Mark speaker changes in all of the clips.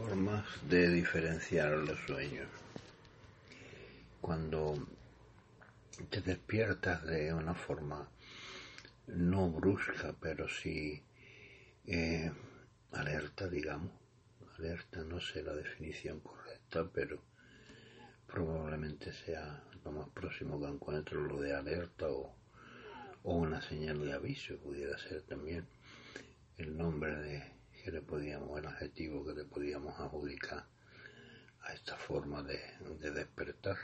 Speaker 1: formas de diferenciar los sueños. Cuando te despiertas de una forma no brusca, pero sí eh, alerta, digamos. Alerta, no sé la definición correcta, pero probablemente sea lo más próximo que encuentro lo de alerta o, o una señal de aviso, pudiera ser también el nombre de que le podíamos, el adjetivo que le podíamos adjudicar a esta forma de, despertar.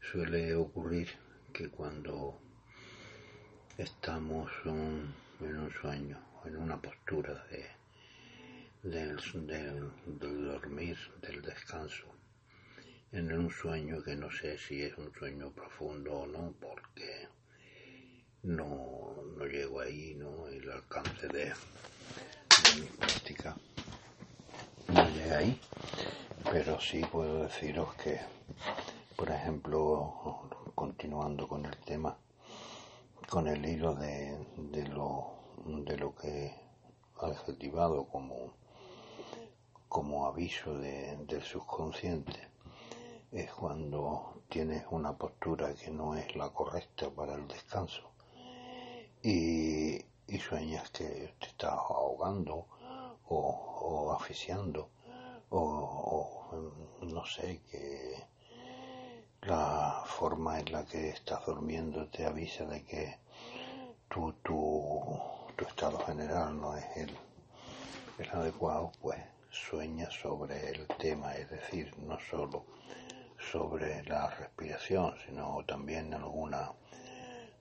Speaker 1: Suele ocurrir que cuando estamos en un sueño, en una postura de, del, del dormir, del descanso, en un sueño que no sé si es un sueño profundo o no, porque no, no llego ahí, ¿no? El alcance de, mi práctica no llega ahí, pero sí puedo deciros que, por ejemplo, continuando con el tema, con el hilo de, de lo, de lo que adjetivado como, como aviso del subconsciente, es cuando tienes una postura que no es la correcta para el descanso y, y sueñas que te estás ahogando o, o asfixiando o, no sé que la forma en la que estás durmiendo te avisa de que tu, tu, tu estado general no es el, el adecuado, pues sueñas sobre el tema, es decir, no solo sobre la respiración, sino también alguna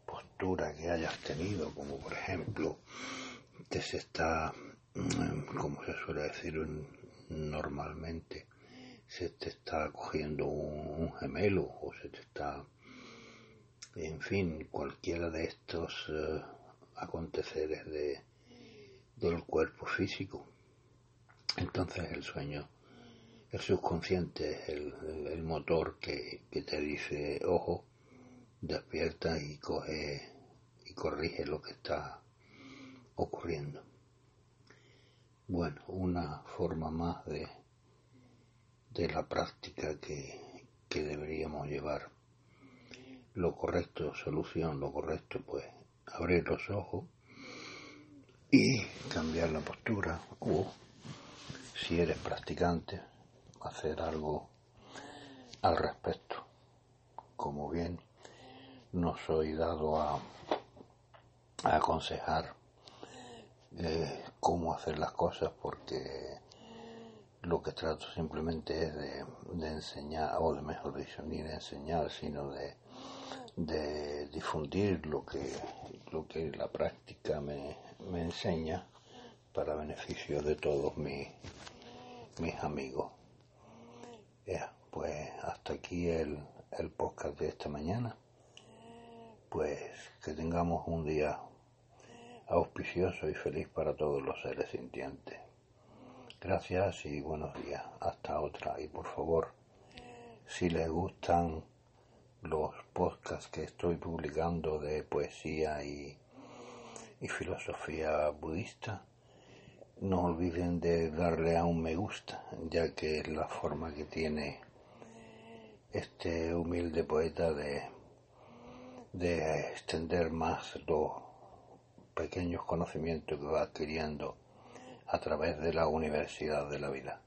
Speaker 1: postura que hayas tenido, como por ejemplo que se está, mm, como se suele decir normalmente, se te está cogiendo un, gemelo o se te está, en fin, cualquiera de estos eh, aconteceres de, del cuerpo físico. Entonces el sueño, el subconsciente es el, motor que, que te dice, ojo, despierta y coge y corrige lo que está ocurriendo. Bueno, una forma más de, de la práctica que, que deberíamos llevar. Lo correcto, solución, lo correcto, pues abrir los ojos y cambiar la postura o si eres practicante hacer algo al respecto como bien no soy dado a, aconsejar eh, cómo hacer las cosas porque lo que trato simplemente es de, enseñar, o de mejor dicho, ni de enseñar, sino de, difundir lo que, lo que la práctica me, me enseña para beneficio de todos mis, mis amigos. pues hasta aquí el, el podcast de esta mañana pues que tengamos un día auspicioso y feliz para todos los seres sintientes. Gracias y buenos días. Hasta otra. Y por favor, si les gustan los podcasts que estoy publicando de poesía y, y filosofía budista, no olviden de darle a un me gusta, ya que es la forma que tiene este humilde poeta de de extender más los pequeños conocimientos que va adquiriendo a través de la Universidad de la Vida.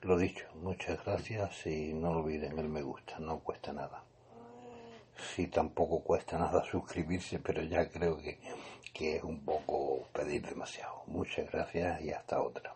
Speaker 1: Lo dicho, muchas gracias y no olviden el me gusta, no cuesta nada. Sí, tampoco cuesta nada suscribirse, pero ya creo que, que es un poco pedir demasiado. Muchas gracias y hasta otra.